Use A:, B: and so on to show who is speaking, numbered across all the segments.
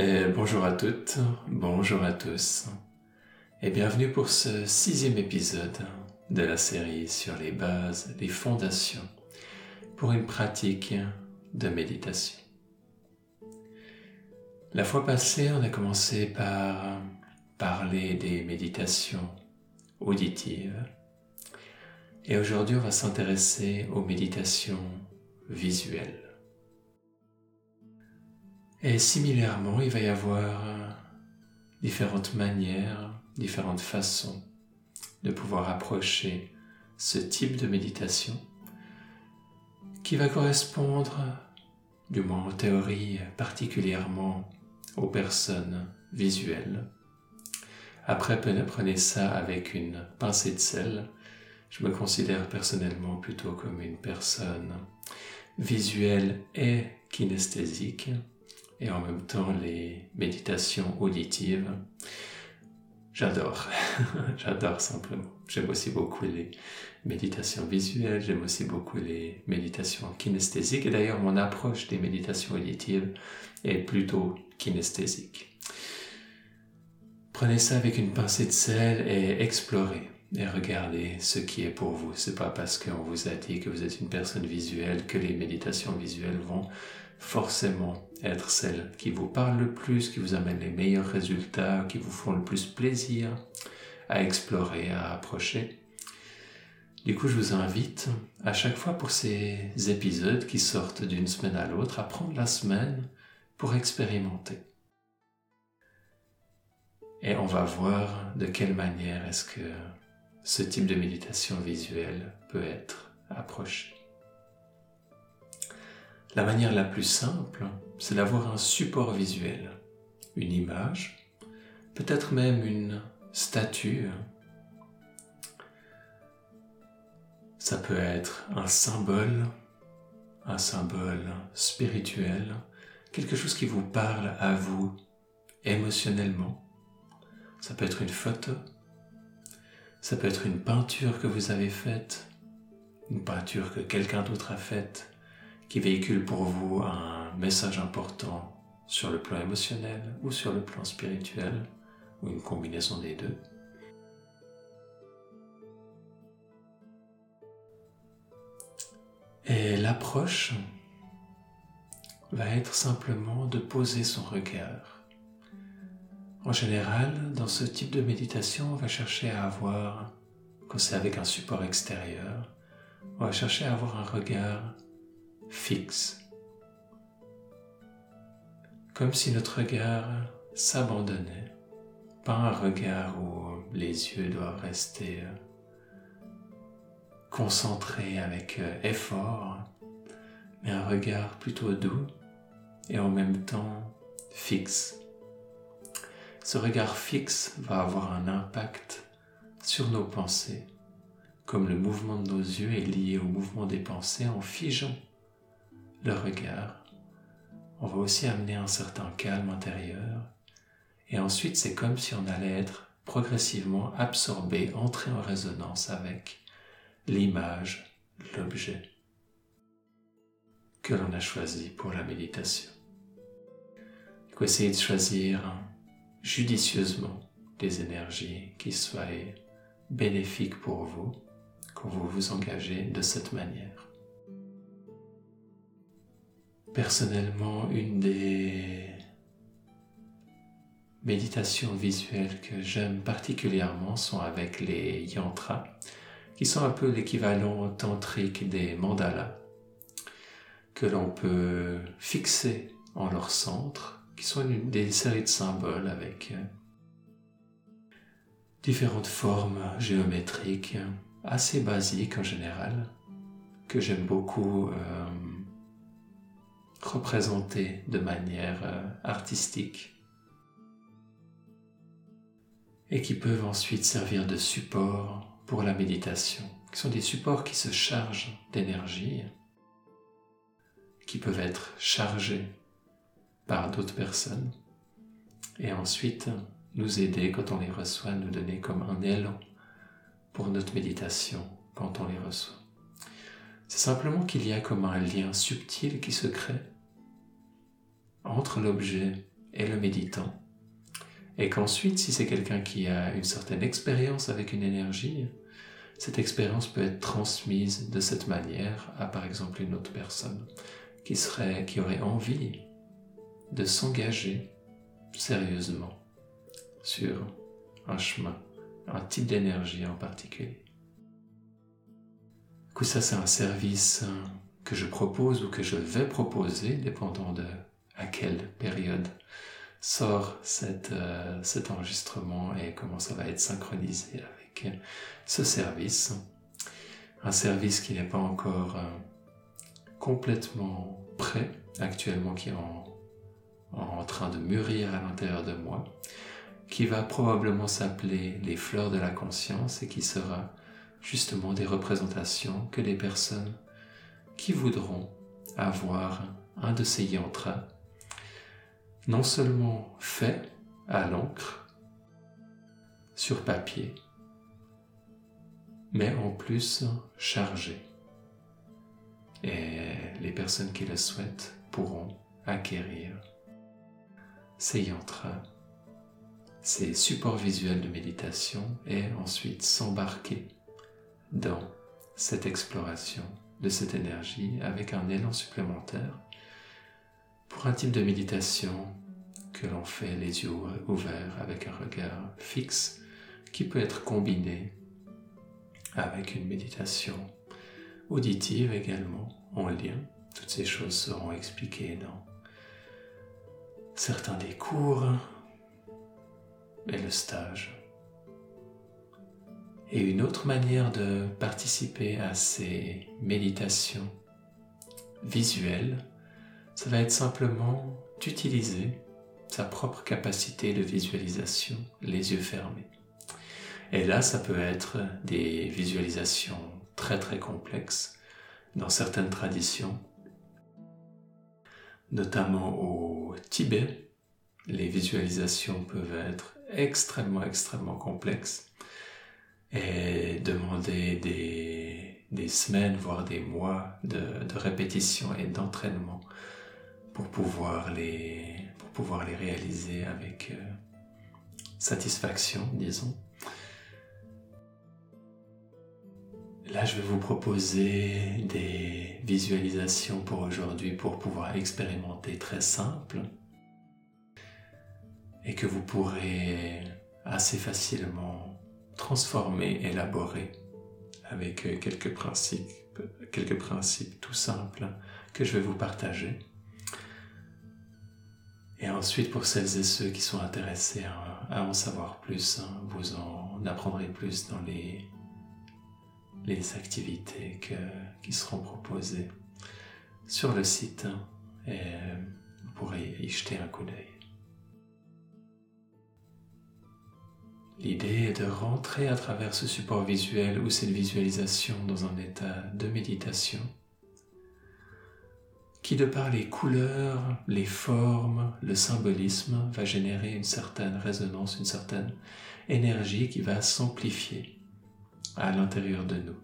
A: Et bonjour à toutes, bonjour à tous, et bienvenue pour ce sixième épisode de la série sur les bases, les fondations pour une pratique de méditation. La fois passée, on a commencé par parler des méditations auditives, et aujourd'hui, on va s'intéresser aux méditations visuelles. Et similairement, il va y avoir différentes manières, différentes façons de pouvoir approcher ce type de méditation qui va correspondre, du moins en théorie, particulièrement aux personnes visuelles. Après, prenez ça avec une pincée de sel. Je me considère personnellement plutôt comme une personne visuelle et kinesthésique et en même temps les méditations auditives. J'adore, j'adore simplement. J'aime aussi beaucoup les méditations visuelles, j'aime aussi beaucoup les méditations kinesthésiques et d'ailleurs mon approche des méditations auditives est plutôt kinesthésique. Prenez ça avec une pincée de sel et explorez et regardez ce qui est pour vous. C'est pas parce qu'on vous a dit que vous êtes une personne visuelle que les méditations visuelles vont forcément être celles qui vous parlent le plus, qui vous amènent les meilleurs résultats, qui vous font le plus plaisir à explorer, à approcher. Du coup, je vous invite à chaque fois pour ces épisodes qui sortent d'une semaine à l'autre à prendre la semaine pour expérimenter. Et on va voir de quelle manière est-ce que ce type de méditation visuelle peut être approché. La manière la plus simple, c'est d'avoir un support visuel, une image, peut-être même une statue. Ça peut être un symbole, un symbole spirituel, quelque chose qui vous parle à vous émotionnellement. Ça peut être une photo, ça peut être une peinture que vous avez faite, une peinture que quelqu'un d'autre a faite, qui véhicule pour vous un message important sur le plan émotionnel ou sur le plan spirituel, ou une combinaison des deux. Et l'approche va être simplement de poser son regard. En général, dans ce type de méditation, on va chercher à avoir, quand c'est avec un support extérieur, on va chercher à avoir un regard fixe, comme si notre regard s'abandonnait, pas un regard où les yeux doivent rester concentrés avec euh, effort, mais un regard plutôt doux et en même temps fixe. Ce regard fixe va avoir un impact sur nos pensées, comme le mouvement de nos yeux est lié au mouvement des pensées en figeant le regard, on va aussi amener un certain calme intérieur. Et ensuite, c'est comme si on allait être progressivement absorbé, entrer en résonance avec l'image, l'objet que l'on a choisi pour la méditation. Faut essayer de choisir judicieusement des énergies qui soient bénéfiques pour vous quand vous vous engagez de cette manière. Personnellement, une des méditations visuelles que j'aime particulièrement sont avec les yantras, qui sont un peu l'équivalent tantrique des mandalas, que l'on peut fixer en leur centre, qui sont des séries de symboles avec euh, différentes formes géométriques assez basiques en général, que j'aime beaucoup. Euh, représentés de manière euh, artistique et qui peuvent ensuite servir de support pour la méditation, qui sont des supports qui se chargent d'énergie, qui peuvent être chargés par d'autres personnes et ensuite nous aider quand on les reçoit, nous donner comme un élan pour notre méditation quand on les reçoit. C'est simplement qu'il y a comme un lien subtil qui se crée entre l'objet et le méditant. Et qu'ensuite, si c'est quelqu'un qui a une certaine expérience avec une énergie, cette expérience peut être transmise de cette manière à par exemple une autre personne qui aurait envie de s'engager sérieusement sur un chemin, un type d'énergie en particulier. Ça, c'est un service que je propose ou que je vais proposer, dépendant de à quelle période sort euh, cet enregistrement et comment ça va être synchronisé avec ce service. Un service qui n'est pas encore euh, complètement prêt actuellement, qui est en, en train de mûrir à l'intérieur de moi, qui va probablement s'appeler les fleurs de la conscience et qui sera justement des représentations que les personnes qui voudront avoir un de ces yantras non seulement fait à l'encre, sur papier, mais en plus chargé. Et les personnes qui le souhaitent pourront acquérir ces yantras, ces supports visuels de méditation et ensuite s'embarquer dans cette exploration de cette énergie avec un élan supplémentaire pour un type de méditation que l'on fait les yeux ouverts avec un regard fixe qui peut être combiné avec une méditation auditive également en lien. Toutes ces choses seront expliquées dans certains des cours et le stage. Et une autre manière de participer à ces méditations visuelles, ça va être simplement d'utiliser sa propre capacité de visualisation, les yeux fermés. Et là, ça peut être des visualisations très très complexes dans certaines traditions, notamment au Tibet. Les visualisations peuvent être extrêmement extrêmement complexes et demander des, des semaines, voire des mois de, de répétition et d'entraînement pour pouvoir les, pour pouvoir les réaliser avec euh, satisfaction, disons. Là, je vais vous proposer des visualisations pour aujourd'hui pour pouvoir expérimenter très simple et que vous pourrez assez facilement transformer, élaborer avec euh, quelques principes, quelques principes tout simples que je vais vous partager. Et ensuite, pour celles et ceux qui sont intéressés à, en savoir plus, hein, vous en apprendrez plus dans les, activités qui seront proposées sur le site hein, et vous pourrez y jeter un coup d'œil. L'idée est de rentrer à travers ce support visuel ou cette visualisation dans un état de méditation qui de par les couleurs, les formes, le symbolisme va générer une certaine résonance, une certaine énergie qui va s'amplifier à l'intérieur de nous.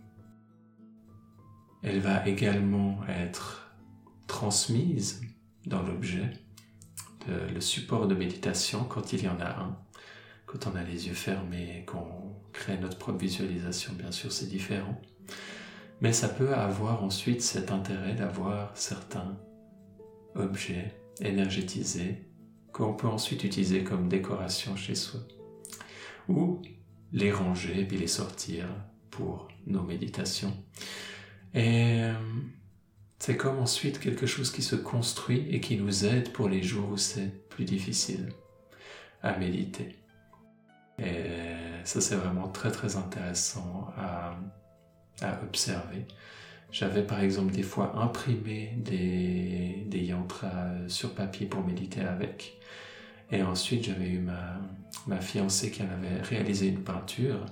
A: Elle va également être transmise dans l'objet, le support de méditation quand il y en a un quand on a les yeux fermés et qu'on crée notre propre visualisation, bien sûr, c'est différent. Mais ça peut avoir ensuite cet intérêt d'avoir certains objets énergétisés qu'on peut ensuite utiliser comme décoration chez soi. Ou les ranger puis les sortir pour nos méditations. Et euh, c'est comme ensuite quelque chose qui se construit et qui nous aide pour les jours où c'est plus difficile à méditer. Et ça, c'est vraiment très très intéressant à, observer. J'avais par exemple des fois imprimé des, yantras sur papier pour méditer avec. Et ensuite, j'avais eu ma, fiancée qui avait réalisé une peinture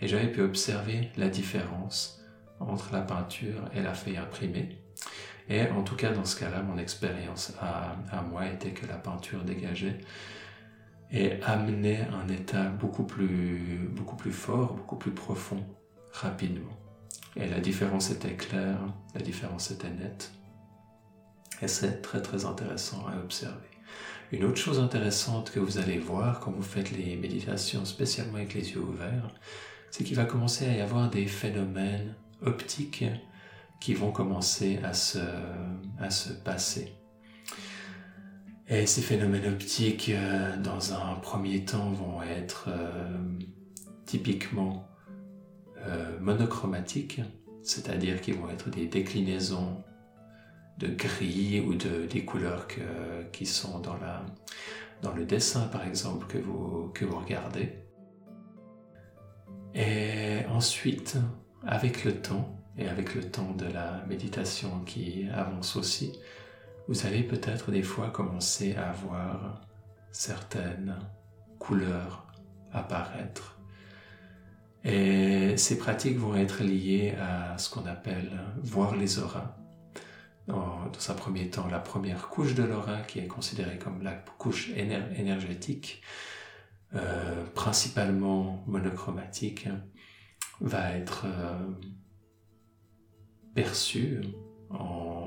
A: et j'avais pu observer la différence entre la peinture et la feuille imprimée. Et en tout cas, dans ce cas-là, mon expérience à moi était que la peinture dégageait et amener un état beaucoup plus, beaucoup plus fort, beaucoup plus profond, rapidement. Et la différence était claire, la différence était nette. Et c'est très très intéressant à observer. Une autre chose intéressante que vous allez voir quand vous faites les méditations, spécialement avec les yeux ouverts, c'est qu'il va commencer à y avoir des phénomènes optiques qui vont commencer à se, à se passer. Et ces phénomènes optiques, euh, dans un premier temps, vont être euh, typiquement euh, monochromatiques, c'est-à-dire qu'ils vont être des déclinaisons de gris ou de, des couleurs qui sont dans, la, dans le dessin, par exemple, que vous, que vous regardez. Et ensuite, avec le temps, et avec le temps de la méditation qui avance aussi, vous allez peut-être des fois commencer à voir certaines couleurs apparaître. Et ces pratiques vont être liées à ce qu'on appelle voir les auras. Dans, un premier temps, la première couche de l'aura, qui est considérée comme la couche énergétique, euh, principalement monochromatique, va être euh, perçue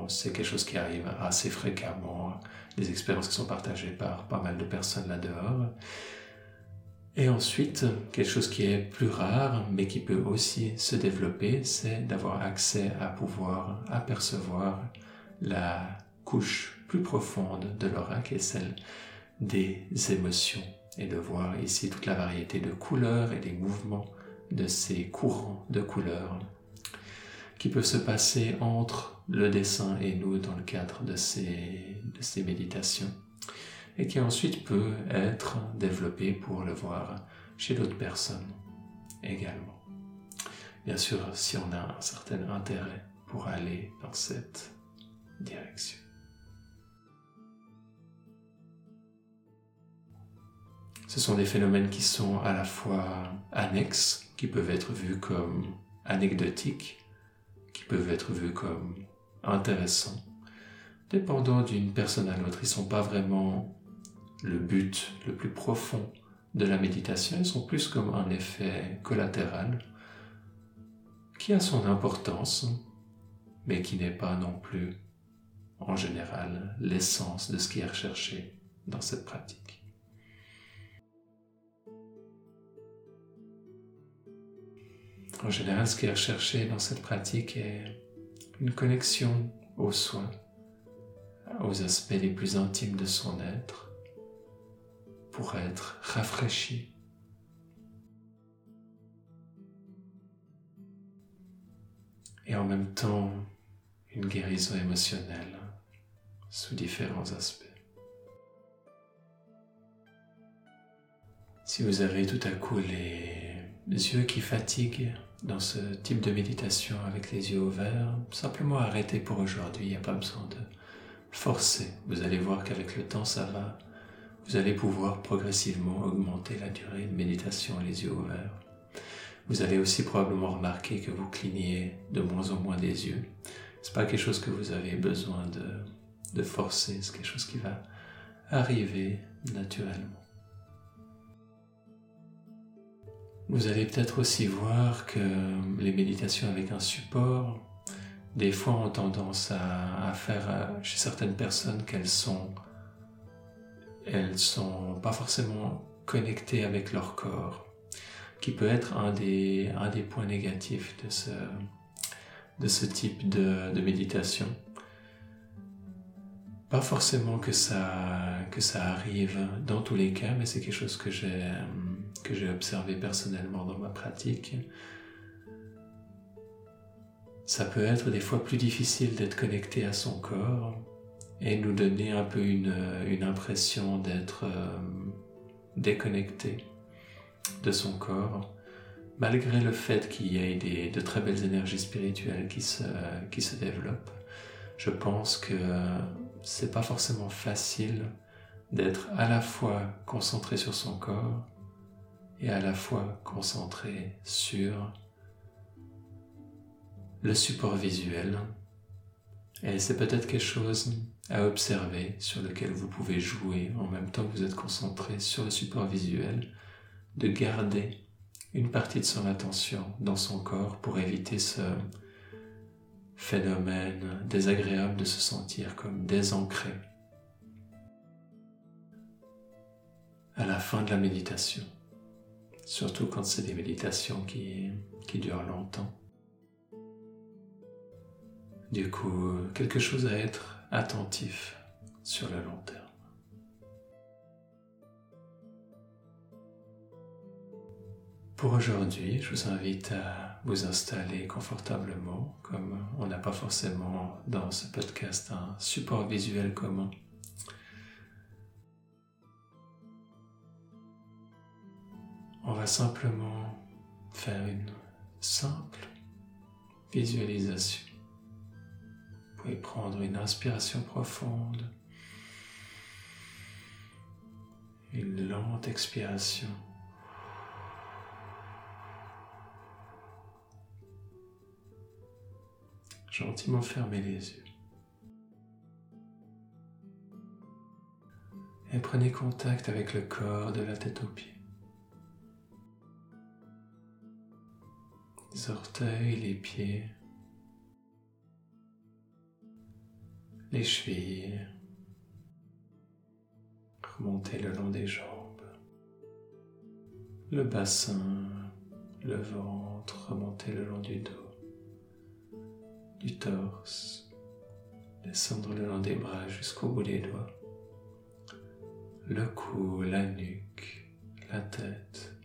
A: c'est quelque chose qui arrive assez fréquemment, des expériences qui sont partagées par pas mal de personnes là-dehors. Et ensuite, quelque chose qui est plus rare, mais qui peut aussi se développer, c'est d'avoir accès à pouvoir apercevoir la couche plus profonde de l'aura, qui est celle des émotions, et de voir ici toute la variété de couleurs et des mouvements de ces courants de couleurs qui peuvent se passer entre le dessin et nous dans le cadre de ces, de ces méditations et qui ensuite peut être développé pour le voir chez d'autres personnes également. Bien sûr, si on a un certain intérêt pour aller dans cette direction. Ce sont des phénomènes qui sont à la fois annexes, qui peuvent être vus comme anecdotiques, qui peuvent être vus comme intéressants, dépendant d'une personne à l'autre. Ils ne sont pas vraiment le but le plus profond de la méditation, ils sont plus comme un effet collatéral qui a son importance, mais qui n'est pas non plus, en général, l'essence de ce qui est recherché dans cette pratique. En général, ce qui est recherché dans cette pratique est une connexion aux soins, aux aspects les plus intimes de son être, pour être rafraîchi. Et en même temps, une guérison émotionnelle sous différents aspects. Si vous avez tout à coup les yeux qui fatiguent, dans ce type de méditation avec les yeux ouverts, simplement arrêtez pour aujourd'hui, il n'y a pas besoin de forcer. Vous allez voir qu'avec le temps, ça va. Vous allez pouvoir progressivement augmenter la durée de méditation les yeux ouverts. Vous allez aussi probablement remarquer que vous clignez de moins en moins des yeux. C'est pas quelque chose que vous avez besoin de, de forcer, c'est quelque chose qui va arriver naturellement. Vous allez peut-être aussi voir que les méditations avec un support, des fois ont tendance à, faire euh, chez certaines personnes qu'elles sont, elles sont pas forcément connectées avec leur corps, qui peut être un des, un des points négatifs de ce, de ce type de, de méditation. Pas forcément que ça, que ça arrive dans tous les cas, mais c'est quelque chose que j'ai que j'ai observé personnellement dans ma pratique, ça peut être des fois plus difficile d'être connecté à son corps et nous donner un peu une, impression d'être euh, déconnecté de son corps, malgré le fait qu'il y ait des, de très belles énergies spirituelles qui se, qui se développent. Je pense que c'est pas forcément facile d'être à la fois concentré sur son corps et à la fois concentré sur le support visuel. Et c'est peut-être quelque chose à observer sur lequel vous pouvez jouer en même temps que vous êtes concentré sur le support visuel, de garder une partie de son attention dans son corps pour éviter ce phénomène désagréable de se sentir comme désancré à la fin de la méditation, surtout quand c'est des méditations qui, durent longtemps. Du coup, quelque chose à être attentif sur le long terme. Pour aujourd'hui, je vous invite à vous installer confortablement, comme on n'a pas forcément dans ce podcast un support visuel commun. On va simplement faire une simple visualisation. Vous pouvez prendre une inspiration profonde, une lente expiration. Gentiment fermez les yeux. Et prenez contact avec le corps de la tête aux pieds. Les orteils, les pieds, les chevilles. Remontez le long des jambes, le bassin, le ventre, remontez le long du dos du torse, descendre le long des bras jusqu'au bout des doigts, le cou, la nuque, la tête,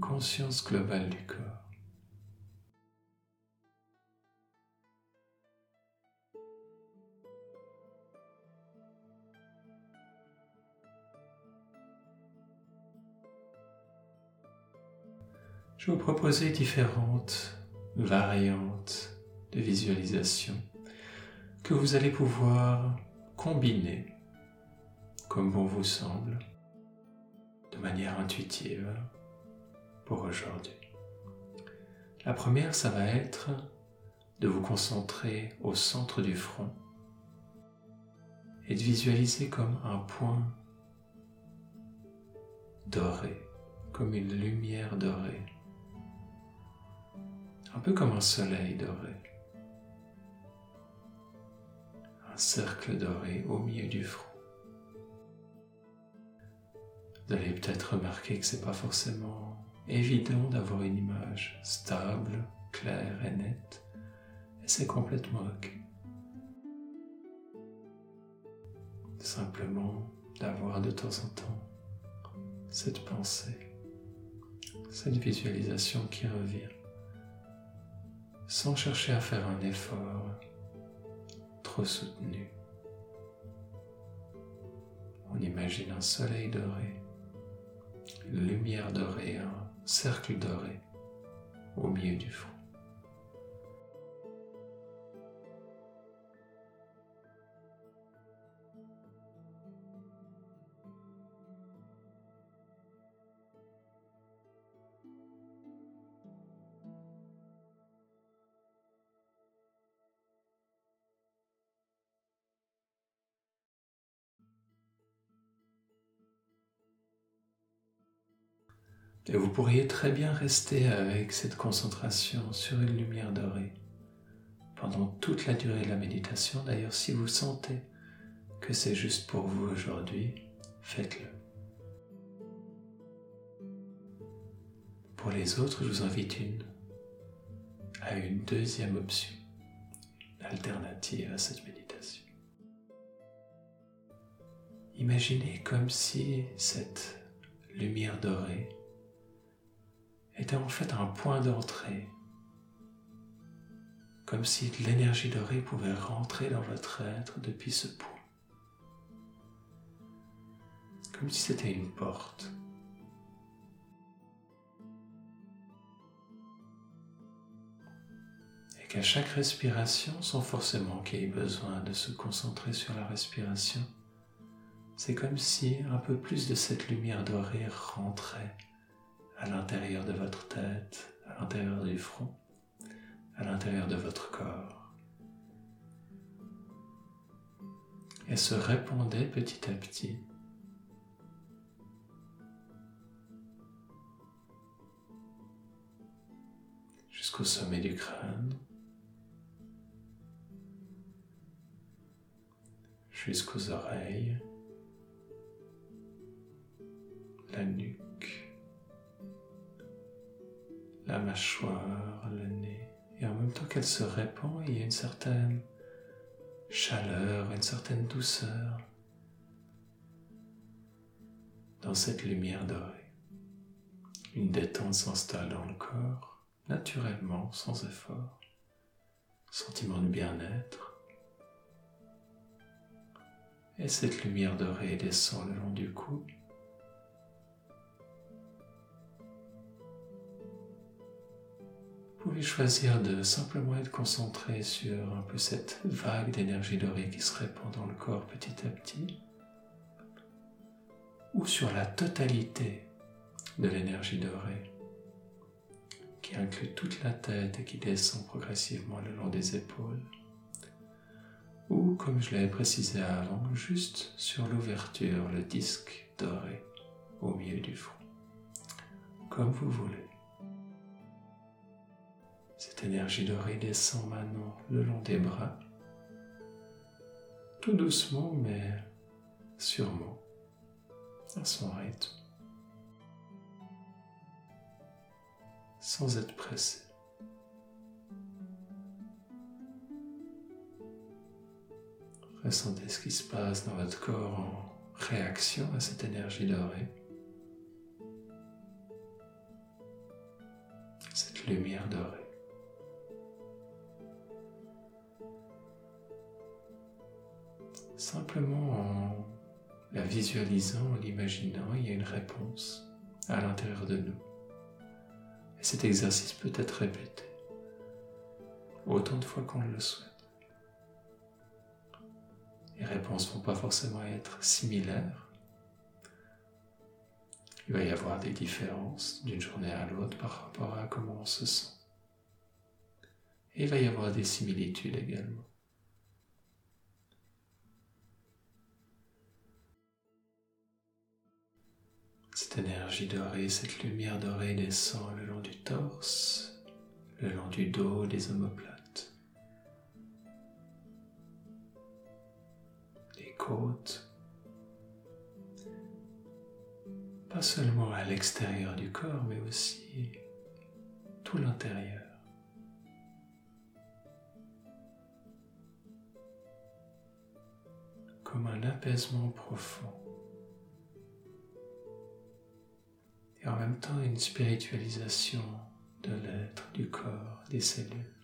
A: conscience globale du corps. Je vais vous proposer différentes variantes de visualisation que vous allez pouvoir combiner comme bon vous semble, de manière intuitive pour aujourd'hui. La première, ça va être de vous concentrer au centre du front et de visualiser comme un point doré, comme une lumière dorée un peu comme un soleil doré. Un cercle doré au milieu du front. Vous allez peut-être remarquer que c'est pas forcément évident d'avoir une image stable, claire et nette, et c'est complètement ok. Simplement d'avoir de temps en temps cette pensée, cette visualisation qui revient sans chercher à faire un effort trop soutenu. On imagine un soleil doré, une lumière dorée, un cercle doré au milieu du front. Et vous pourriez très bien rester avec cette concentration sur une lumière dorée pendant toute la durée de la méditation. D'ailleurs, si vous sentez que c'est juste pour vous aujourd'hui, faites-le. Pour les autres, je vous invite une, à une deuxième option, alternative à cette méditation. Imaginez comme si cette lumière dorée était en fait un point d'entrée, comme si l'énergie dorée pouvait rentrer dans votre être depuis ce point, comme si c'était une porte. Et qu'à chaque respiration, sans forcément qu'il y ait besoin de se concentrer sur la respiration, c'est comme si un peu plus de cette lumière dorée rentrait à l'intérieur de votre tête, à l'intérieur du front, à l'intérieur de votre corps. Et se répandait petit à petit. Jusqu'au sommet du crâne, jusqu'aux oreilles, la nuque, la mâchoire, le nez. Et en même temps qu'elle se répand, il y a une certaine chaleur, une certaine douceur dans cette lumière dorée. Une détente s'installe dans le corps, naturellement, sans effort. Sentiment de bien-être. Et cette lumière dorée descend le long du cou. Pouvez choisir de simplement être concentré sur un peu cette vague d'énergie dorée qui se répand dans le corps petit à petit ou sur la totalité de l'énergie dorée qui inclut toute la tête et qui descend progressivement le long des épaules, ou comme je l'avais précisé avant, juste sur l'ouverture, le disque doré au milieu du front, comme vous voulez. Cette énergie dorée descend maintenant le long des bras, tout doucement mais sûrement à son rythme, sans être pressé. Ressentez ce qui se passe dans votre corps en réaction à cette énergie dorée, cette lumière dorée. Simplement en la visualisant, en l'imaginant, il y a une réponse à l'intérieur de nous. Et cet exercice peut être répété autant de fois qu'on le souhaite. Les réponses ne vont pas forcément être similaires. Il va y avoir des différences d'une journée à l'autre par rapport à comment on se sent. Et il va y avoir des similitudes également. Cette énergie dorée, cette lumière dorée descend le long du torse, le long du dos des omoplates, les côtes, pas seulement à l'extérieur du corps, mais aussi tout l'intérieur. comme un apaisement profond. En même temps une spiritualisation de l'être, du corps, des cellules.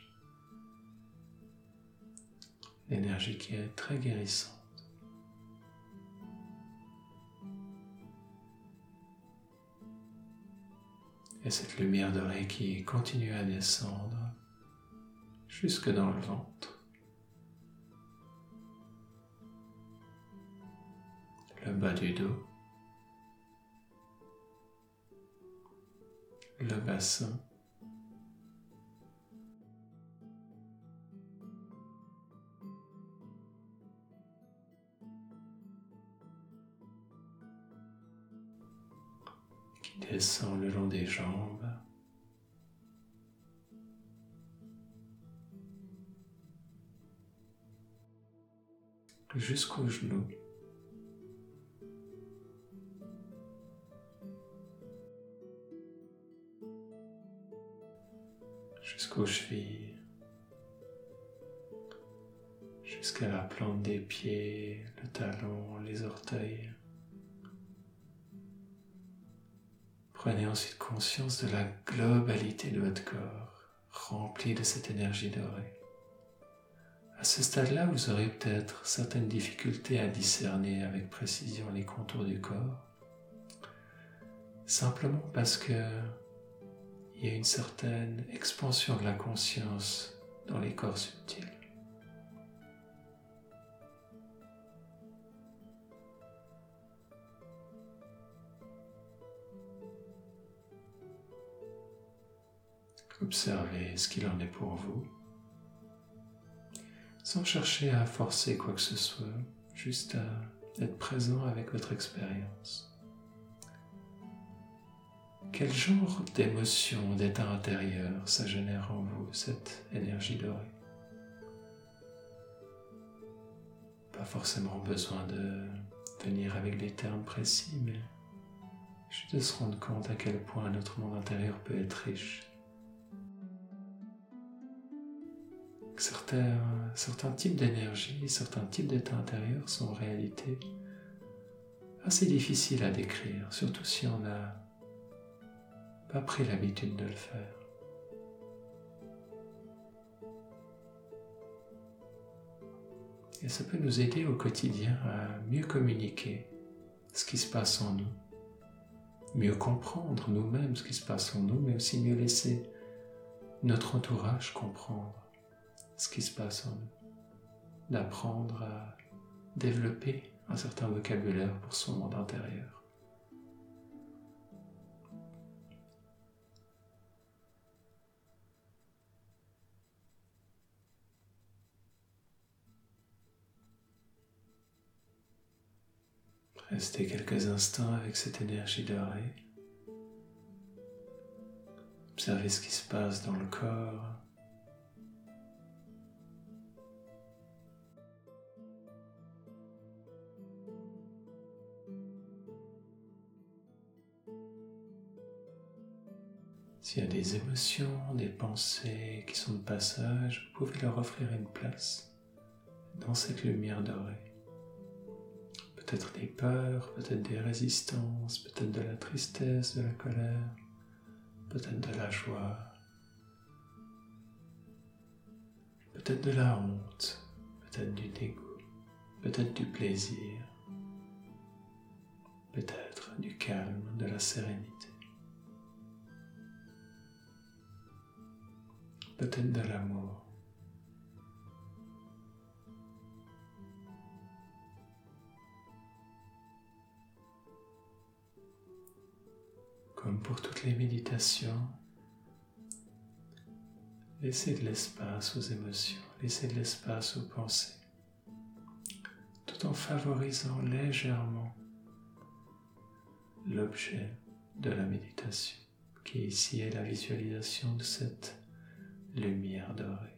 A: L'énergie qui est très guérissante. Et cette lumière dorée qui continue à descendre jusque dans le ventre. Le bas du dos. Le bassin. qui descend le long des jambes. jusqu'aux genoux. Chevilles, jusqu'à la plante des pieds, le talon, les orteils. Prenez ensuite conscience de la globalité de votre corps, rempli de cette énergie dorée. À ce stade-là, vous aurez peut-être certaines difficultés à discerner avec précision les contours du corps, simplement parce que il y a une certaine expansion de la conscience dans les corps subtils. Observez ce qu'il en est pour vous, sans chercher à forcer quoi que ce soit, juste à être présent avec votre expérience. Quel genre d'émotion, d'état intérieur ça génère en vous, cette énergie dorée? Pas forcément besoin de venir avec des termes précis, mais juste de se rendre compte à quel point notre monde intérieur peut être riche. Certains, certains types d'énergie, certains types d'état intérieur sont en réalité assez difficiles à décrire, surtout si on n'a pas pris l'habitude de le faire. Et ça peut nous aider au quotidien à mieux communiquer ce qui se passe en nous, mieux comprendre nous-mêmes ce qui se passe en nous, mais aussi mieux laisser notre entourage comprendre ce qui se passe en nous, d'apprendre à développer un certain vocabulaire pour son monde intérieur. Restez quelques instants avec cette énergie dorée. Observez ce qui se passe dans le corps. S'il y a des émotions, des pensées qui sont de passage, vous pouvez leur offrir une place dans cette lumière dorée peut-être des peurs, peut-être des résistances, peut-être de la tristesse, de la colère, peut-être de la joie, peut-être de la honte, peut-être du dégoût, peut-être du plaisir, peut-être du calme, de la sérénité, peut-être de l'amour. Comme pour toutes les méditations, laissez de l'espace aux émotions, laissez de l'espace aux pensées, tout en favorisant légèrement l'objet de la méditation, qui ici est la visualisation de cette lumière dorée.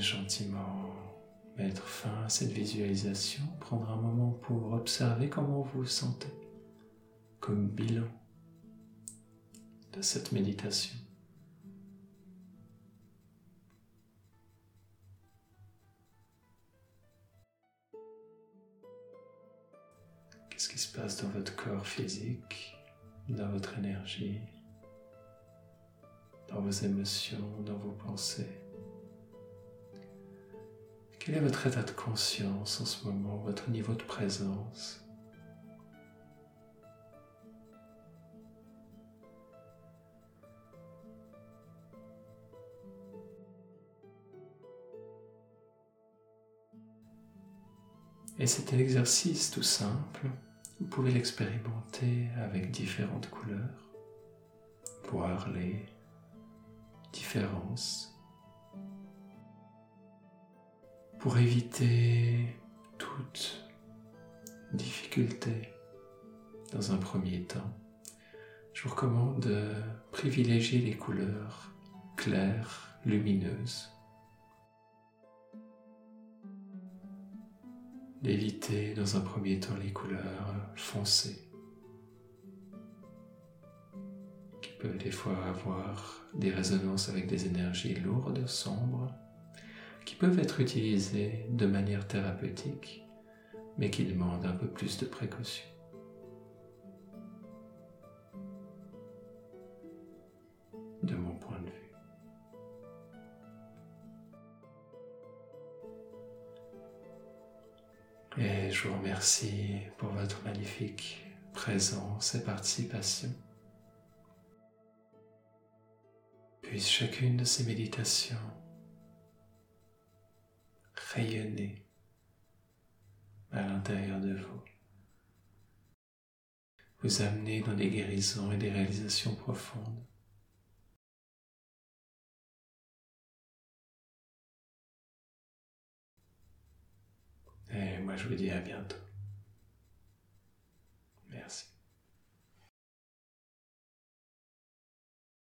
A: Gentiment mettre fin à cette visualisation, prendre un moment pour observer comment vous vous sentez, comme bilan de cette méditation. Qu'est-ce qui se passe dans votre corps physique, dans votre énergie, dans vos émotions, dans vos pensées? Quel est votre état de conscience en ce moment, votre niveau de présence? Et c'est un exercice tout simple. Vous pouvez l'expérimenter avec différentes couleurs, voir les différences pour éviter toute difficulté dans un premier temps, je vous recommande de privilégier les couleurs claires, lumineuses, d'éviter dans un premier temps les couleurs foncées, qui peuvent des fois avoir des résonances avec des énergies lourdes, sombres, qui peuvent être utilisés de manière thérapeutique, mais qui demandent un peu plus de précaution. De mon point de vue. Et je vous remercie pour votre magnifique présence et participation. Puisse chacune de ces méditations rayonner à l'intérieur de vous, vous amener dans des guérisons et des réalisations profondes. Et moi je vous dis à bientôt. Merci.